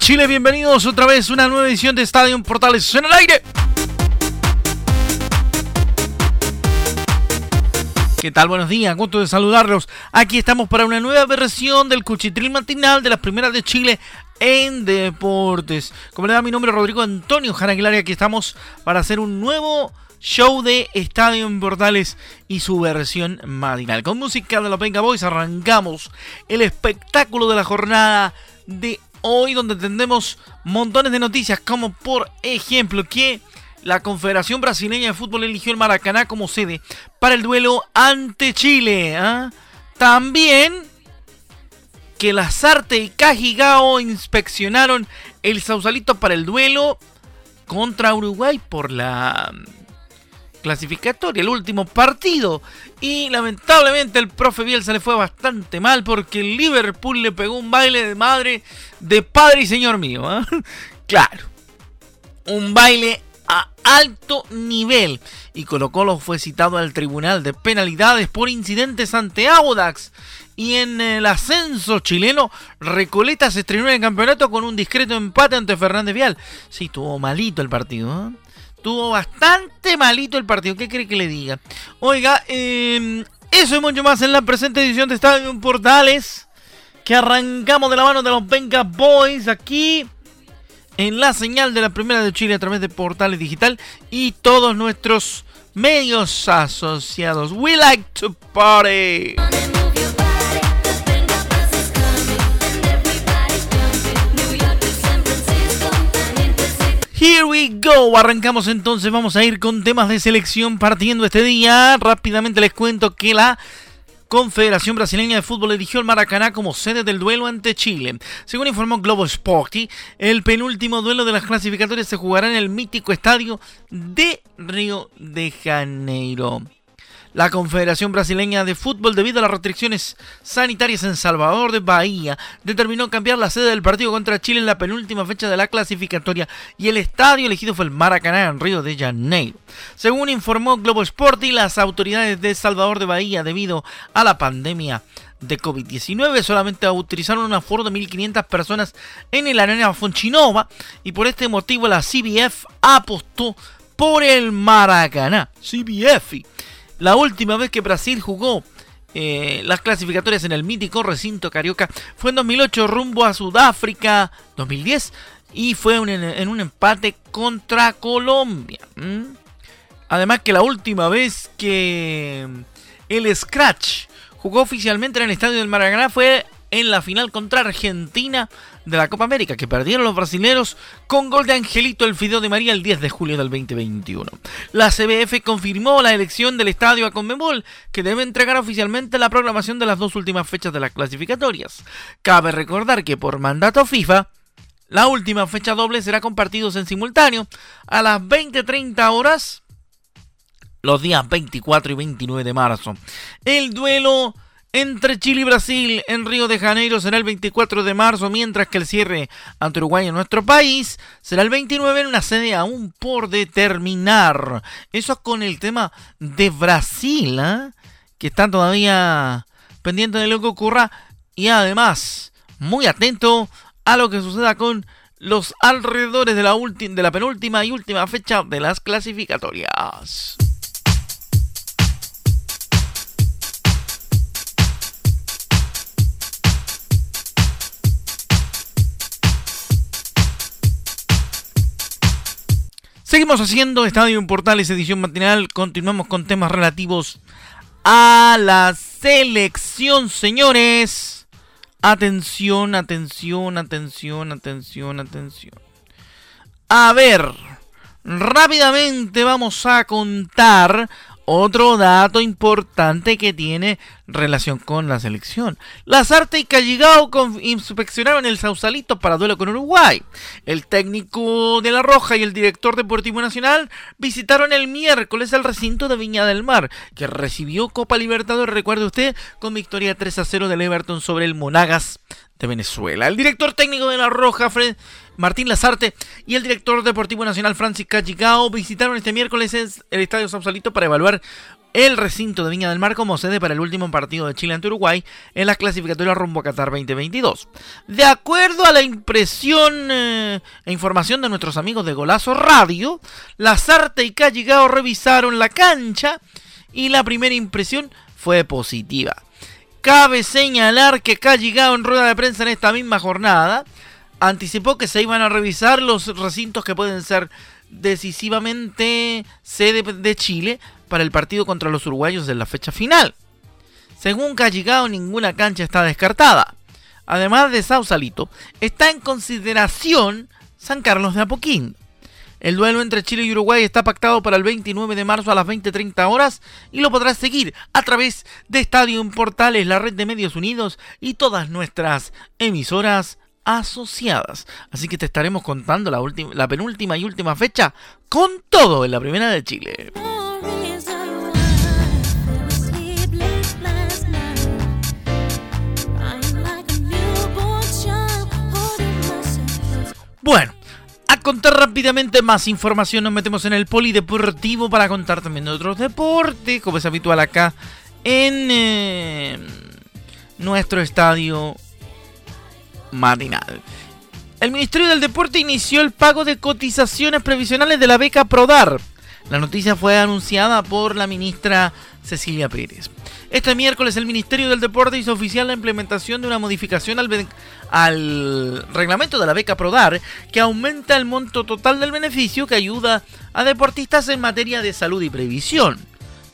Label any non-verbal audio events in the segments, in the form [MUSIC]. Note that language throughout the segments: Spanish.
Chile, bienvenidos otra vez a una nueva edición de Estadio Portales en el aire. ¿Qué tal? Buenos días, gusto de saludarlos. Aquí estamos para una nueva versión del Cuchitril Matinal de las primeras de Chile en Deportes. Como le da mi nombre, Rodrigo Antonio Jara Aguilar, aquí estamos para hacer un nuevo show de Estadio Portales y su versión matinal. Con música de los Venga Boys arrancamos el espectáculo de la jornada de hoy donde tendremos montones de noticias como por ejemplo que la Confederación Brasileña de Fútbol eligió el Maracaná como sede para el duelo ante Chile. ¿ah? También que Lazarte y Cajigao inspeccionaron el Sausalito para el duelo contra Uruguay por la clasificatoria, el último partido. Y lamentablemente el profe Bielsa le fue bastante mal porque el Liverpool le pegó un baile de madre, de padre y señor mío. ¿ah? [LAUGHS] Claro, un baile a alto nivel. Y Colo Colo fue citado al Tribunal de Penalidades por incidentes ante Audax. Y en el ascenso chileno, Recoleta se estrenó en el campeonato con un discreto empate ante Fernández Vial. Sí, tuvo malito el partido. ¿eh? Tuvo bastante malito el partido. ¿Qué cree que le diga? Oiga, em, eso y mucho más en la presente edición de Estadio Portales. Que arrancamos de la mano de los Venga Boys aquí en la señal de la Primera de Chile a través de Portales Digital y todos nuestros medios asociados. We like to party. Here we go. Arrancamos entonces. Vamos a ir con temas de selección partiendo este día. Rápidamente les cuento que la Confederación Brasileña de Fútbol eligió el Maracaná como sede del duelo ante Chile. Según informó Globo Sporty, el penúltimo duelo de las clasificatorias se jugará en el mítico estadio de Río de Janeiro. La Confederación Brasileña de Fútbol, debido a las restricciones sanitarias en Salvador de Bahía, determinó cambiar la sede del partido contra Chile en la penúltima fecha de la clasificatoria y el estadio elegido fue el Maracaná en Río de Janeiro. Según informó Globo Sport y las autoridades de Salvador de Bahía, debido a la pandemia de COVID-19 solamente utilizaron un aforo de 1.500 personas en el Arena Fonchinova y por este motivo la CBF apostó por el Maracaná. CBF la última vez que Brasil jugó eh, las clasificatorias en el mítico recinto carioca fue en 2008 rumbo a Sudáfrica 2010 y fue en un empate contra Colombia. Además que la última vez que el Scratch jugó oficialmente en el estadio del Maracaná fue en la final contra Argentina de la Copa América, que perdieron los brasileños con gol de Angelito el Fideo de María el 10 de julio del 2021. La CBF confirmó la elección del estadio a Conmebol, que debe entregar oficialmente la programación de las dos últimas fechas de las clasificatorias. Cabe recordar que por mandato FIFA, la última fecha doble será compartidos en simultáneo a las 20.30 horas los días 24 y 29 de marzo. El duelo entre Chile y Brasil en Río de Janeiro será el 24 de marzo, mientras que el cierre ante Uruguay en nuestro país será el 29 en una sede aún por determinar. Eso con el tema de Brasil, ¿eh? que están todavía pendientes de lo que ocurra y además muy atento a lo que suceda con los alrededores de la penúltima y última fecha de las clasificatorias. Seguimos haciendo Estadio Portales edición matinal. Continuamos con temas relativos a las selección, señores. Atención, atención, atención, atención, atención. A ver, rápidamente vamos a contar otro dato importante que tiene relación con la selección. Lazarte y Calligao inspeccionaron el Sausalito para duelo con Uruguay. El técnico de La Roja y el director deportivo nacional visitaron el miércoles el recinto de Viña del Mar, que recibió Copa Libertadores, recuerde usted, con victoria 3 a 0 del Everton sobre el Monagas de Venezuela. El director técnico de La Roja, Fred Martín Lazarte, y el director deportivo nacional, Francis Cachicao, visitaron este miércoles el Estadio Sausalito para evaluar el recinto de Viña del Mar como sede para el último partido de Chile ante Uruguay en las clasificatorias rumbo a Qatar 2022. De acuerdo a la impresión eh, e información de nuestros amigos de Golazo Radio, Lazarte y Calligao revisaron la cancha y la primera impresión fue positiva. Cabe señalar que Calligao en rueda de prensa en esta misma jornada anticipó que se iban a revisar los recintos que pueden ser decisivamente sede de Chile para el partido contra los uruguayos en la fecha final. Según Calligao, ninguna cancha está descartada. Además de Sausalito, está en consideración San Carlos de Apoquindo. El duelo entre Chile y Uruguay está pactado para el 29 de marzo a las 20.30 horas y lo podrás seguir a través de Estadio Portales, la red de medios unidos y todas nuestras emisoras asociadas. Así que te estaremos contando la, la penúltima y última fecha con todo en la primera de Chile. Bueno, a contar rápidamente más información nos metemos en el polideportivo para contar también de otros deportes, como es habitual acá en eh, nuestro estadio matinal. El Ministerio del Deporte inició el pago de cotizaciones previsionales de la beca PRODAR. La noticia fue anunciada por la ministra Cecilia Pérez. Este miércoles el Ministerio del Deporte hizo oficial la implementación de una modificación al, al, reglamento de la beca PRODAR que aumenta el monto total del beneficio que ayuda a deportistas en materia de salud y previsión.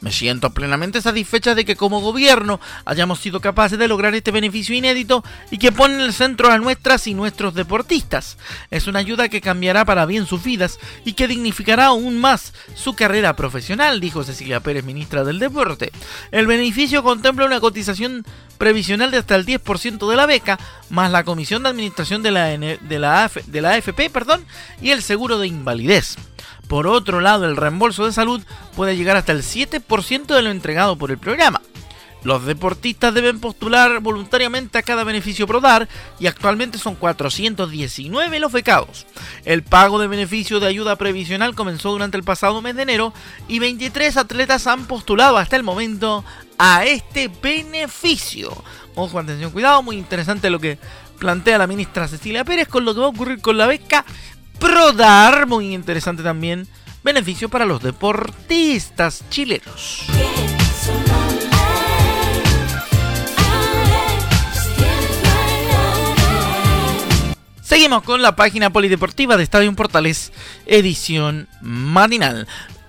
Me siento plenamente satisfecha de que como gobierno hayamos sido capaces de lograr este beneficio inédito y que pone en el centro a nuestras y nuestros deportistas. Es una ayuda que cambiará para bien sus vidas y que dignificará aún más su carrera profesional, dijo Cecilia Pérez, ministra del Deporte. El beneficio contempla una cotización previsional de hasta el 10% de la beca, más la comisión de administración de la, AFP y el seguro de invalidez. Por otro lado, el reembolso de salud puede llegar hasta el 7% de lo entregado por el programa. Los deportistas deben postular voluntariamente a cada beneficio PRODAR y actualmente son 419 los becados. El pago de beneficio de ayuda previsional comenzó durante el pasado mes de enero y 23 atletas han postulado hasta el momento a este beneficio. Ojo, atención, cuidado, muy interesante lo que plantea la ministra Cecilia Pérez con lo que va a ocurrir con la beca Prodar, muy interesante también, beneficio para los deportistas chilenos. Seguimos con la página polideportiva de Estadio Portales, edición matinal.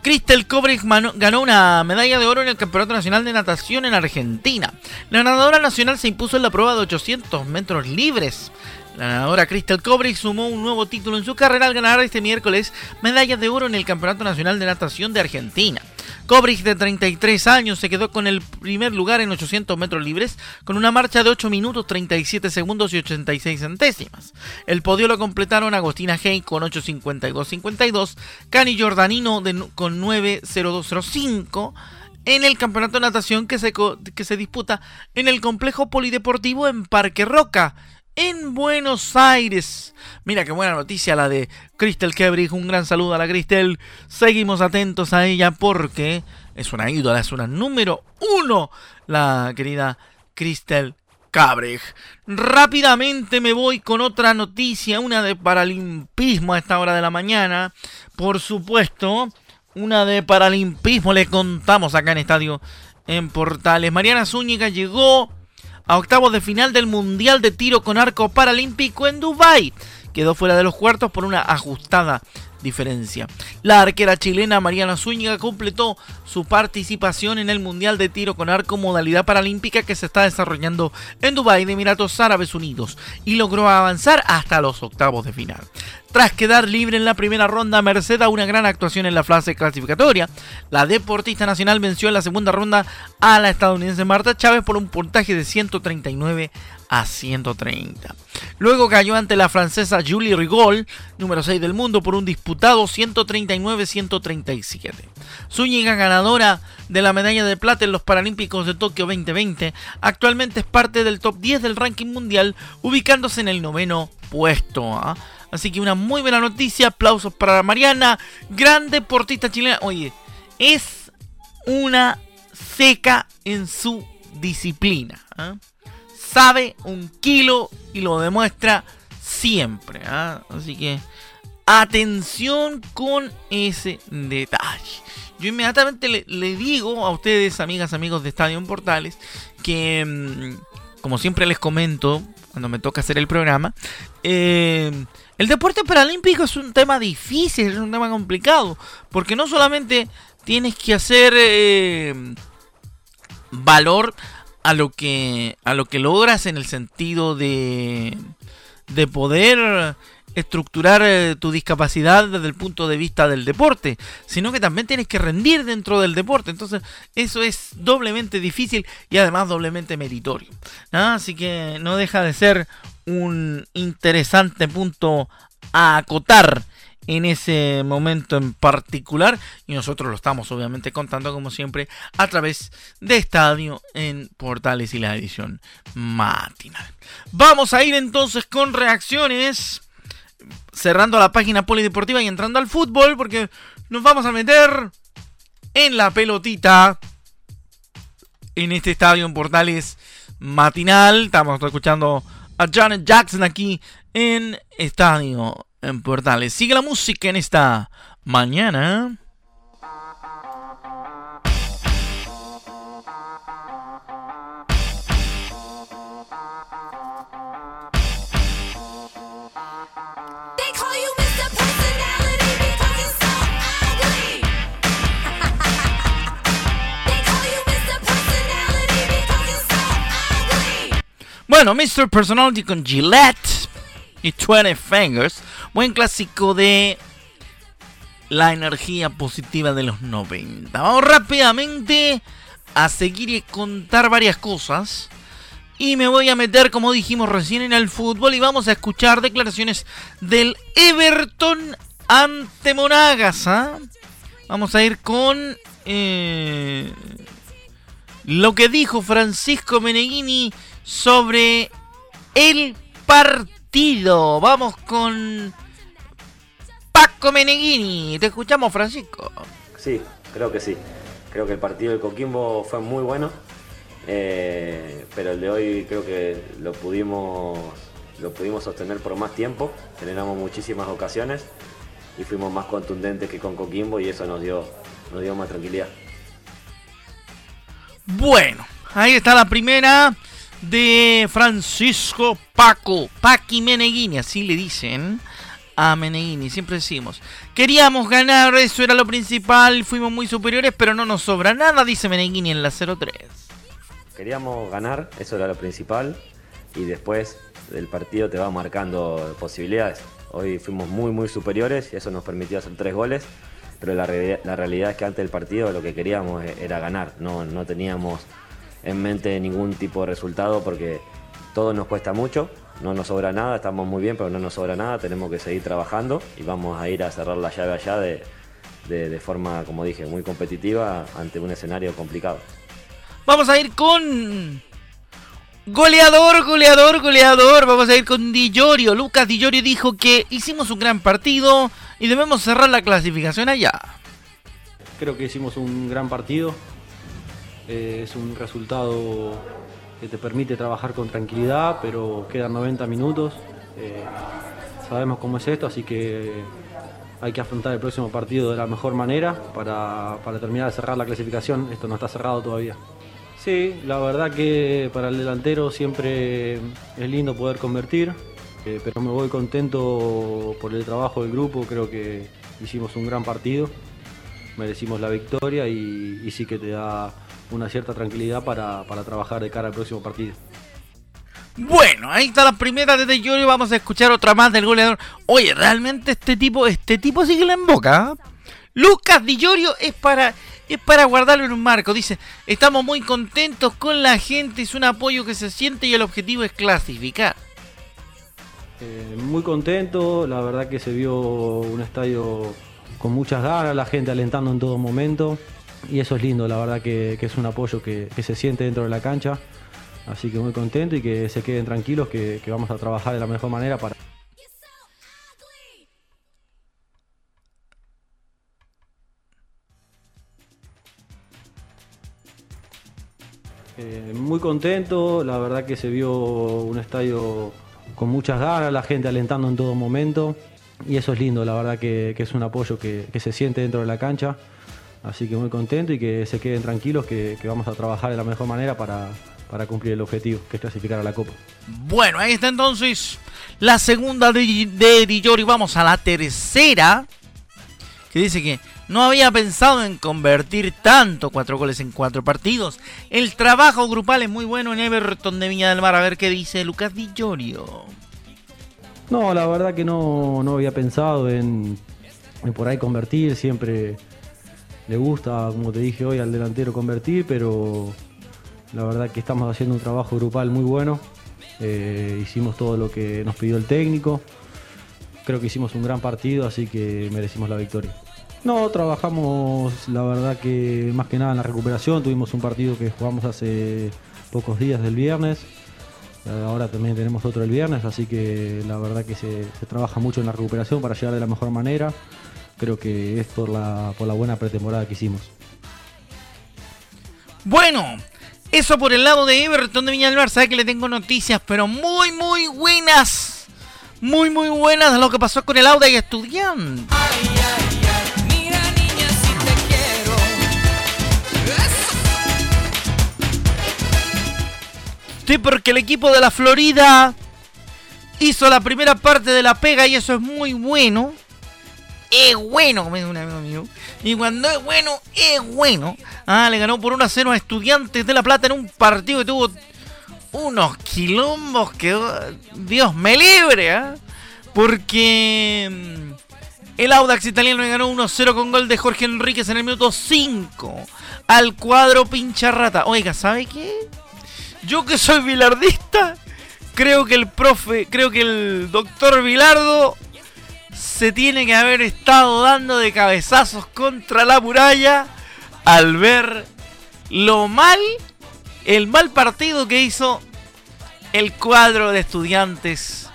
Cristel Kobrich ganó una medalla de oro en el Campeonato Nacional de Natación en Argentina. La nadadora nacional se impuso en la prueba de 800 metros libres. La nadadora Crystal Kobrick sumó un nuevo título en su carrera al ganar este miércoles medallas de oro en el Campeonato Nacional de Natación de Argentina. Kobrick, de 33 años, se quedó con el primer lugar en 800 metros libres, con una marcha de 8 minutos 37 segundos y 86 centésimas. El podio lo completaron Agostina Hey con 8.52.52, Cani Jordanino con 9.0205 en el campeonato de natación que se, que se disputa en el complejo polideportivo en Parque Roca en Buenos Aires. Mira qué buena noticia la de Cristel Kebrich. Un gran saludo a la Cristel. Seguimos atentos a ella porque es una ídola, es una número uno, la querida Cristel Cabrich. Rápidamente me voy con otra noticia, una de paralimpismo a esta hora de la mañana. Por supuesto, una de paralimpismo le contamos acá en Estadio en Portales. Mariana Zúñiga llegó a octavos de final del Mundial de Tiro con Arco Paralímpico en Dubái. Quedó fuera de los cuartos por una ajustada diferencia. La arquera chilena Mariana Zúñiga completó su participación en el Mundial de Tiro con Arco modalidad paralímpica que se está desarrollando en Dubái de Emiratos Árabes Unidos y logró avanzar hasta los octavos de final. Tras quedar libre en la primera ronda, merced a una gran actuación en la fase clasificatoria, la deportista nacional venció en la segunda ronda a la estadounidense Marta Chávez por un puntaje de 139 a 130. Luego cayó ante la francesa Julie Rigol, número 6 del mundo, por un disputado 139-137. Zúñiga, ganadora de la medalla de plata en los Paralímpicos de Tokio 2020, actualmente es parte del top 10 del ranking mundial, ubicándose en el noveno puesto. ¿ah? Así que una muy buena noticia, aplausos para Mariana, gran deportista chilena. Oye, es una seca en su disciplina. ¿ah? sabe un kilo y lo demuestra siempre. ¿ah? Así que atención con ese detalle. Yo inmediatamente le, digo a ustedes, amigas, amigos de Estadio Portales, que mm, como siempre les comento cuando me toca hacer el programa, eh, el deporte paralímpico es un tema difícil, es un tema complicado, porque no solamente tienes que hacer eh, valor a lo que a lo que logras en el sentido de de poder estructurar eh, tu discapacidad desde el punto de vista del deporte, sino que también tienes que rendir dentro del deporte. Entonces, eso es doblemente difícil y además doblemente meritorio. Así que no deja de ser un interesante punto a acotar en ese momento en particular y nosotros lo estamos obviamente contando como siempre a través de Estadio en Portales y la edición matinal. Vamos a ir entonces con reacciones cerrando la página polideportiva y entrando al fútbol porque nos vamos a meter en la pelotita en este estadio en Portales matinal. Estamos escuchando a Janet Jackson aquí en Estadio en Portales. Sigue la música en esta mañana. Bueno, Mr. Personality con Gillette y 20 Fingers. Buen clásico de la energía positiva de los 90. Vamos rápidamente a seguir y contar varias cosas. Y me voy a meter, como dijimos recién, en el fútbol. Y vamos a escuchar declaraciones del Everton ante Monagas. ¿ah? Vamos a ir con eh, lo que dijo Francisco Meneghini sobre el partido. Vamos con Paco Meneghini. Te escuchamos, Francisco. Sí, creo que sí. Creo que el partido de Coquimbo fue muy bueno. Eh, pero el de hoy creo que lo pudimos, lo pudimos sostener por más tiempo. Generamos muchísimas ocasiones y fuimos más contundentes que con Coquimbo y eso nos dio, nos dio más tranquilidad. Bueno, ahí está la primera de Francisco Paco, Paqui Meneghini, así le dicen a Meneghini, siempre decimos, queríamos ganar, eso era lo principal, fuimos muy superiores, pero no nos sobra nada, dice Meneghini en la 03. Queríamos ganar, eso era lo principal, y después del partido te va marcando posibilidades. Hoy fuimos muy, muy superiores y eso nos permitió hacer tres goles, pero la, la realidad es que antes del partido lo que queríamos era ganar, no, no teníamos en mente ningún tipo de resultado porque todo nos cuesta mucho, no nos sobra nada, estamos muy bien, pero no nos sobra nada, tenemos que seguir trabajando y vamos a ir a cerrar la llave allá de, de, forma, como dije, muy competitiva ante un escenario complicado. Vamos a ir con Goleador, goleador, goleador. Vamos a ir con Di Lucas Di dijo que hicimos un gran partido y debemos cerrar la clasificación allá. Creo que hicimos un gran partido. Eh, es un resultado que te permite trabajar con tranquilidad, pero quedan 90 minutos. Eh, sabemos cómo es esto, así que hay que afrontar el próximo partido de la mejor manera para, terminar de cerrar la clasificación. Esto no está cerrado todavía. Sí, la verdad que para el delantero siempre es lindo poder convertir, eh, pero me voy contento por el trabajo del grupo. Creo que hicimos un gran partido, merecimos la victoria y, sí que te da una cierta tranquilidad para, trabajar de cara al próximo partido. Bueno, ahí está la primera de De y Vamos a escuchar otra más del goleador. Oye, realmente este tipo, este tipo sigue la en boca. ¿ah? Lucas Di Llorio es para, es para guardarlo en un marco. Dice, estamos muy contentos con la gente, es un apoyo que se siente y el objetivo es clasificar. Eh, muy contento, la verdad que se vio un estadio con muchas ganas, la gente alentando en todo momento y eso es lindo, la verdad que, es un apoyo que, se siente dentro de la cancha, así que muy contento y que se queden tranquilos que, que vamos a trabajar de la mejor manera para... Eh, muy contento, la verdad que se vio un estadio con muchas ganas, la gente alentando en todo momento. Y eso es lindo, la verdad que, es un apoyo que, se siente dentro de la cancha. Así que muy contento y que se queden tranquilos que, vamos a trabajar de la mejor manera para, cumplir el objetivo, que es clasificar a la Copa. Bueno, ahí está entonces la segunda de, de Vamos a la tercera, que dice que no había pensado en convertir tanto cuatro goles en cuatro partidos. El trabajo grupal es muy bueno en Everton de Viña del Mar. A ver qué dice Lucas Di No, la verdad que no, había pensado en, por ahí convertir. Siempre le gusta, como te dije hoy, al delantero convertir, pero la verdad que estamos haciendo un trabajo grupal muy bueno. Eh, hicimos todo lo que nos pidió el técnico. Creo que hicimos un gran partido, así que merecimos la victoria. No, trabajamos la verdad que más que nada en la recuperación. Tuvimos un partido que jugamos hace pocos días del viernes. Ahora también tenemos otro el viernes, así que la verdad que se, trabaja mucho en la recuperación para llegar de la mejor manera. Creo que es por la, por la buena pretemporada que hicimos. Bueno, eso por el lado de Everton de Viña. Sabe que le tengo noticias, pero muy, muy buenas. Muy, muy buenas de lo que pasó con el Auda y Estudiante. Sí, porque el equipo de la Florida hizo la primera parte de la pega y eso es muy bueno. Es bueno, como un amigo mío. Y cuando es bueno, es bueno. Ah, le ganó por 1 a 0 a Estudiantes de La Plata en un partido que tuvo unos quilombos que Dios me libre, ¿ah? Porque mm, el Audax italiano le ganó 1-0 con gol de Jorge Enríquez en el minuto 5 al cuadro pincharrata. Oiga, ¿sabe qué? Yo que soy bilardista, creo que el profe, creo que el doctor Bilardo se tiene que haber estado dando de cabezazos contra la muralla al ver lo mal, el mal partido que hizo el cuadro de estudiantes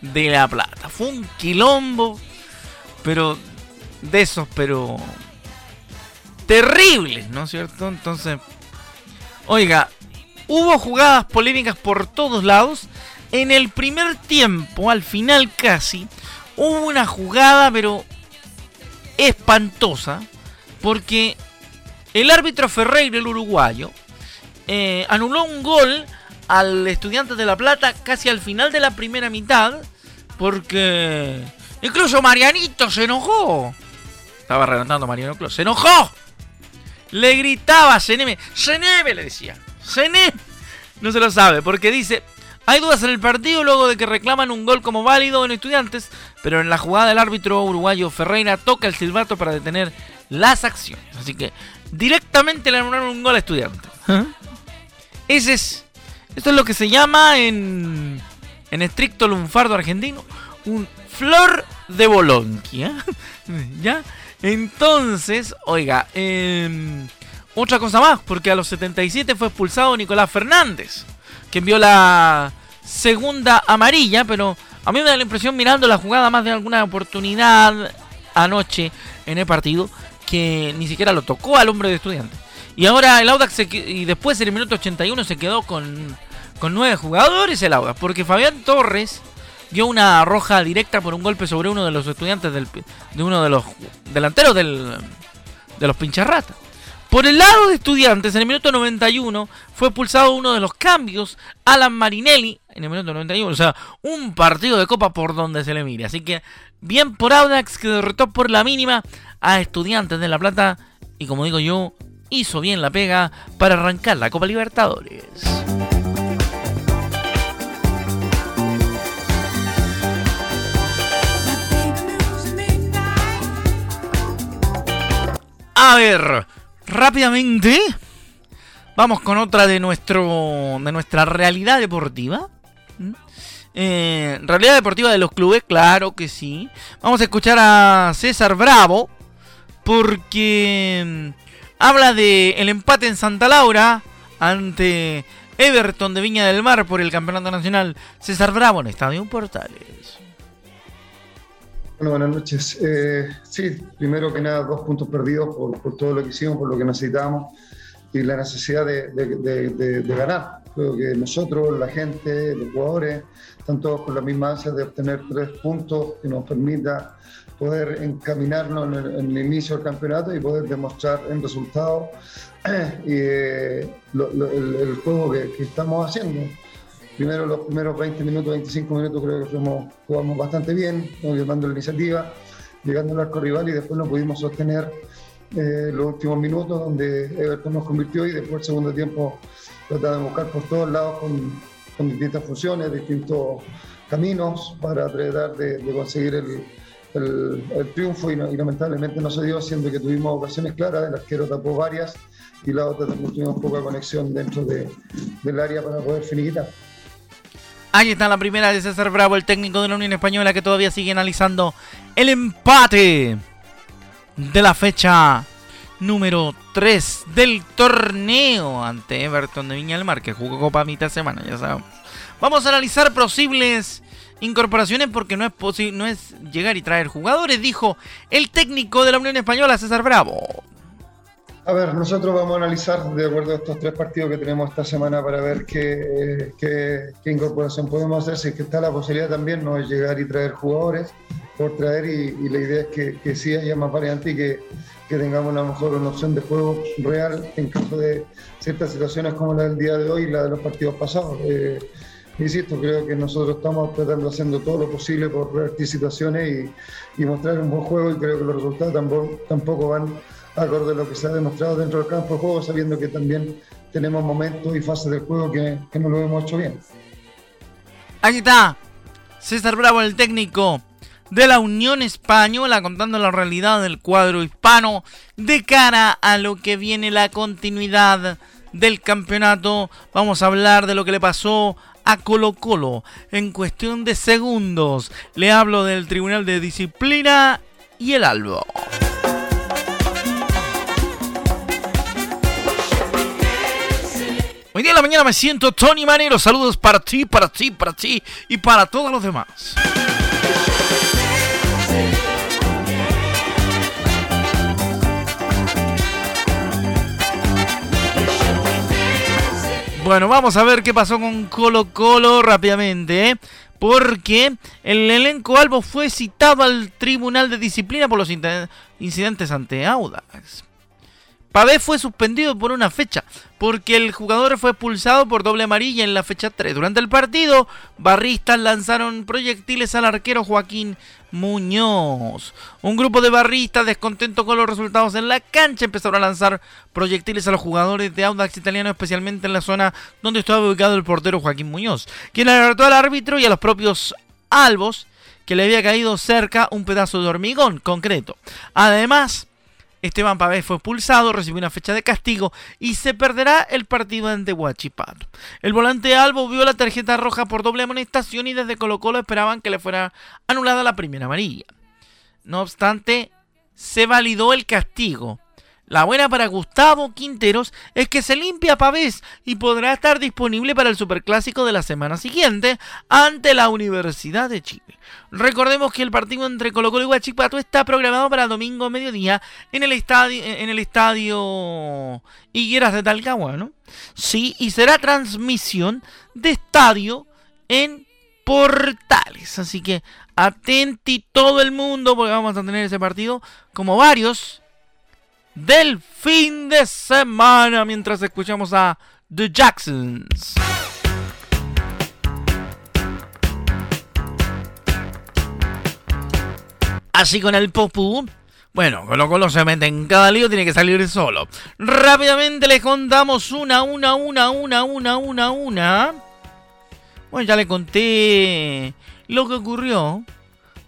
de La Plata. Fue un quilombo, pero de esos, pero terribles, ¿no es cierto? Entonces, oiga, Hubo jugadas polémicas por todos lados. En el primer tiempo, al final casi, hubo una jugada, pero espantosa, porque el árbitro Ferreira, el uruguayo, eh, anuló un gol al estudiante de La Plata casi al final de la primera mitad, porque incluso Marianito se enojó. Estaba relatando Mariano Clos, se enojó. Le gritaba a Seneme, Seneme le decía, Cené no se lo sabe, porque dice, hay dudas en el partido luego de que reclaman un gol como válido en estudiantes, pero en la jugada del árbitro uruguayo Ferreira toca el silbato para detener las acciones. Así que directamente le anularon un gol a estudiantes. ¿Ah? Ese es, esto es lo que se llama en, en estricto lunfardo argentino un flor de bolonquia. [LAUGHS] ¿Ya? Entonces, oiga, eh, otra cosa más, porque a los 77 fue expulsado Nicolás Fernández, que envió la segunda amarilla, pero a mí me da la impresión mirando la jugada más de alguna oportunidad anoche en el partido que ni siquiera lo tocó al hombre de estudiante. Y ahora el Audax y después en el minuto 81 se quedó con, con nueve jugadores el Audax, porque Fabián Torres dio una roja directa por un golpe sobre uno de los estudiantes del, de uno de los delanteros del, de los pincharratas. Por el lado de estudiantes, en el minuto 91 fue expulsado uno de los cambios, Alan Marinelli, en el minuto 91. O sea, un partido de copa por donde se le mire. Así que bien por Audax que derrotó por la mínima a Estudiantes de La Plata. Y como digo yo, hizo bien la pega para arrancar la Copa Libertadores. A ver, rápidamente vamos con otra de nuestro de nuestra realidad deportiva. Eh, realidad deportiva de los clubes, claro que sí. Vamos a escuchar a César Bravo porque mm, habla de el empate en Santa Laura ante Everton de Viña del Mar por el Campeonato Nacional. César Bravo en Estadio Portales. Bueno, buenas noches. Eh, sí, primero que nada, dos puntos perdidos por, todo lo que hicimos, por lo que necesitamos y la necesidad de, ganar. Creo que nosotros, la gente, los jugadores, están todos con la misma ansia de obtener tres puntos que nos permita poder encaminarnos en el, inicio del campeonato y poder demostrar en resultados [CLEARS THROAT] eh, el, juego que estamos haciendo primero los primeros 20 minutos, 25 minutos creo que fuimos, jugamos bastante bien, llevando la iniciativa, llegando al arco rival y después no pudimos sostener eh, los últimos minutos donde Everton nos convirtió y después el segundo tiempo trataba de buscar por todos lados con, distintas funciones, distintos caminos para tratar de, conseguir el, triunfo y, lamentablemente no se dio, siendo que tuvimos ocasiones claras, el arquero tapó varias y la otra también tuvimos poca conexión dentro del área para poder finiquitar. Ahí está la primera de César Bravo, el técnico de la Unión Española que todavía sigue analizando el empate de la fecha número 3 del torneo ante Everton de Viña del Mar, que jugó Copa a mitad semana, ya sabemos. Vamos a analizar posibles incorporaciones porque no es, no es llegar y traer jugadores, dijo el técnico de la Unión Española, César Bravo. A ver, nosotros vamos a analizar de acuerdo a estos tres partidos que tenemos esta semana para ver qué, qué, incorporación podemos hacer. Si es que está la posibilidad también, no es llegar y traer jugadores por traer y, la idea es que, que, sí haya más variantes y que, que, tengamos a lo mejor una opción de juego real en caso de ciertas situaciones como la del día de hoy y la de los partidos pasados. Eh, insisto, creo que nosotros estamos tratando haciendo todo lo posible por revertir situaciones y, y mostrar un buen juego y creo que los resultados tampoco, tampoco van acorde a lo que se ha demostrado dentro del campo de juego, sabiendo que también tenemos momentos y fases del juego que, no lo hemos hecho bien. Aquí está César Bravo, el técnico de la Unión Española, contando la realidad del cuadro hispano de cara a lo que viene la continuidad del campeonato. Vamos a hablar de lo que le pasó a Colo Colo en cuestión de segundos. Le hablo del Tribunal de Disciplina y el Albo. Hoy día en la mañana me siento Tony Manero. Saludos para ti, para ti, para ti y para todos los demás. Bueno, vamos a ver qué pasó con Colo Colo rápidamente, ¿eh? porque el elenco Albo fue citado al Tribunal de Disciplina por los incidentes ante Audax. Pavé fue suspendido por una fecha, porque el jugador fue expulsado por doble amarilla en la fecha 3. Durante el partido, barristas lanzaron proyectiles al arquero Joaquín Muñoz. Un grupo de barristas, descontento con los resultados en la cancha, empezaron a lanzar proyectiles a los jugadores de Audax italiano, especialmente en la zona donde estaba ubicado el portero Joaquín Muñoz, quien alertó al árbitro y a los propios albos que le había caído cerca un pedazo de hormigón concreto. Además, Esteban Pavés fue expulsado, recibió una fecha de castigo y se perderá el partido ante Huachipato. El volante Albo vio la tarjeta roja por doble amonestación y desde Colo Colo esperaban que le fuera anulada la primera amarilla. No obstante, se validó el castigo la buena para Gustavo Quinteros es que se limpia Pavés y podrá estar disponible para el Superclásico de la semana siguiente ante la Universidad de Chile. Recordemos que el partido entre Colo Colo y Huachipato está programado para domingo mediodía en el estadio, en el estadio Higueras de Talcahuano. ¿no? Sí, y será transmisión de estadio en Portales. Así que atenti todo el mundo porque vamos a tener ese partido como varios del fin de semana mientras escuchamos a The Jacksons. Así con el popú. Bueno, Colo Colo se mete en cada lío, tiene que salir solo. Rápidamente les contamos una, una, una, una, una, una, una. Bueno, ya le conté lo que ocurrió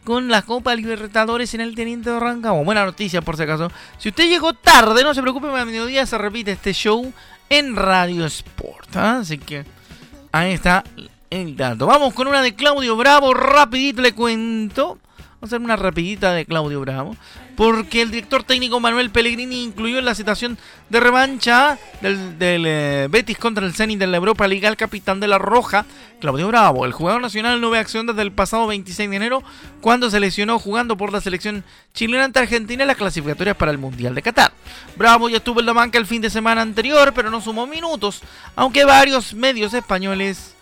con la Copa Libertadores en el Teniente de Rancagua. Buena noticia, por si acaso. Si usted llegó tarde, no se preocupe, a mediodía se repite este show en Radio Sport. ¿ah? Así que ahí está el dato. Vamos con una de Claudio Bravo, rapidito le cuento. Vamos a hacer una rapidita de Claudio Bravo. Porque el director técnico Manuel Pellegrini incluyó en la citación de revancha del, eh, Betis contra el Zenit de la Europa Liga al capitán de la Roja, Claudio Bravo. El jugador nacional no ve acción desde el pasado 26 de enero, cuando se lesionó jugando por la selección chilena ante Argentina en las clasificatorias para el Mundial de Qatar. Bravo ya estuvo en la banca el fin de semana anterior, pero no sumó minutos, aunque varios medios españoles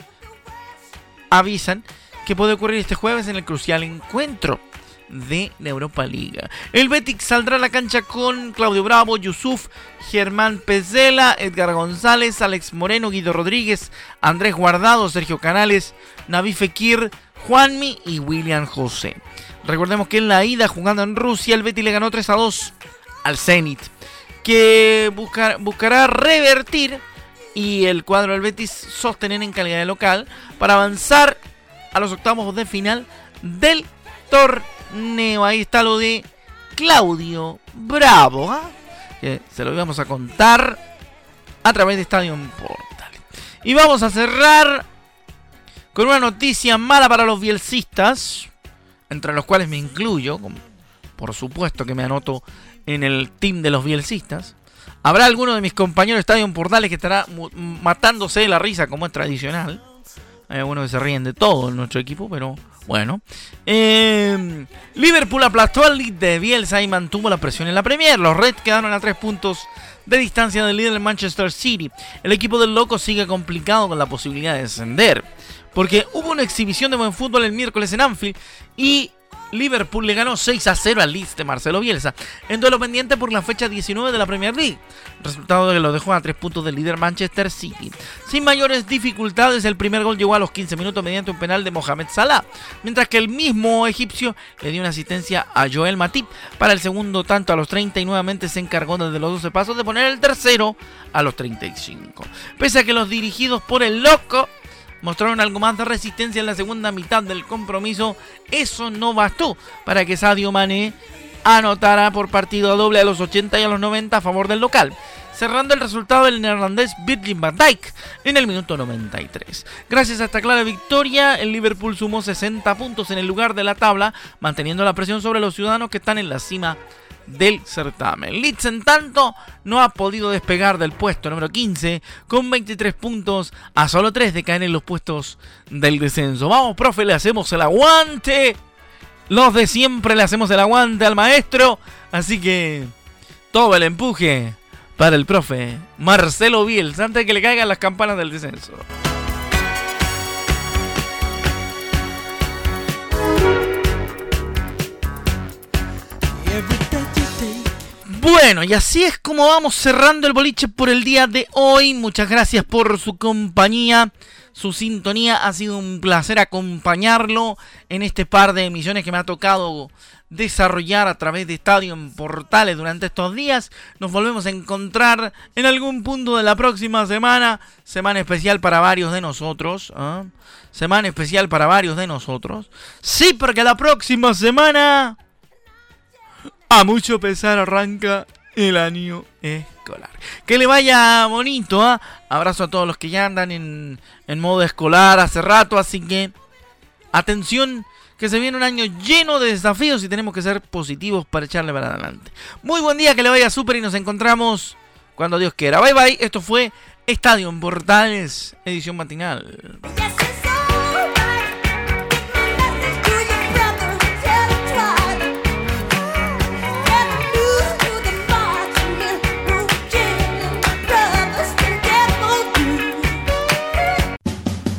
avisan que puede ocurrir este jueves en el crucial encuentro de la Europa Liga. El Betis saldrá a la cancha con Claudio Bravo, Yusuf, Germán Pezela, Edgar González, Alex Moreno, Guido Rodríguez, Andrés Guardado, Sergio Canales, Navi Fekir, Juanmi y William José. Recordemos que en la ida jugando en Rusia el Betis le ganó 3 a 2 al Zenit, que buscará revertir y el cuadro del Betis sostener en calidad de local para avanzar a los octavos de final del torneo Neo. Ahí está lo de Claudio Bravo. ¿ah? Que se lo íbamos a contar a través de Estadio Portal. Y vamos a cerrar con una noticia mala para los bielcistas, entre los cuales me incluyo, por supuesto que me anoto en el team de los bielcistas. Habrá alguno de mis compañeros de Estadio Portales que estará matándose de la risa como es tradicional. Hay algunos que se ríen de todo en nuestro equipo, pero bueno, em, Liverpool aplastó al lead de Bielsa y mantuvo la presión en la Premier. Los Reds quedaron a tres puntos de distancia del líder Manchester City. El equipo del loco sigue complicado con la posibilidad de descender. Porque hubo una exhibición de buen fútbol el miércoles en Anfield y Liverpool le ganó 6 a 0 al Leeds de Marcelo Bielsa en duelo pendiente por la fecha 19 de la Premier League, resultado que lo dejó a 3 puntos del líder Manchester City. Sin mayores dificultades, el primer gol llegó a los 15 minutos mediante un penal de Mohamed Salah, mientras que el mismo egipcio le dio una asistencia a Joel Matip para el segundo tanto a los 30 y nuevamente se encargó desde los 12 pasos de poner el tercero a los 35. Pese a que los dirigidos por el loco mostraron algo más de resistencia en la segunda mitad del compromiso, eso no bastó para que Sadio Mané anotara por partido doble a los 80 y a los 90 a favor del local, cerrando el resultado del neerlandés Virgin van Dijk en el minuto 93. Gracias a esta clara victoria, el Liverpool sumó 60 puntos en el lugar de la tabla, manteniendo la presión sobre los ciudadanos que están en la cima del certamen. Leeds, en tanto, no ha podido despegar del puesto número 15 con 23 puntos a solo 3 de caer en los puestos del descenso. Vamos, profe, le hacemos el aguante. Los de siempre le hacemos el aguante al maestro. Así que todo el empuje para el profe Marcelo Bielsa antes de que le caigan las campanas del descenso. Bueno, y así es como vamos cerrando el boliche por el día de hoy. Muchas gracias por su compañía, su sintonía. Ha sido un placer acompañarlo en este par de emisiones que me ha tocado desarrollar a través de Estadio en Portales durante estos días. Nos volvemos a encontrar en algún punto de la próxima semana. Semana especial para varios de nosotros. ¿ah? Semana especial para varios de nosotros. Sí, porque la próxima semana a mucho pesar arranca el año escolar. Que le vaya bonito, ¿ah? Abrazo a todos los que ya andan en, en modo escolar hace rato, así que atención que se viene un año lleno de desafíos y tenemos que ser positivos para echarle para adelante. Muy buen día, que le vaya súper y nos encontramos cuando Dios quiera. Bye bye, esto fue Estadio Portales, edición matinal.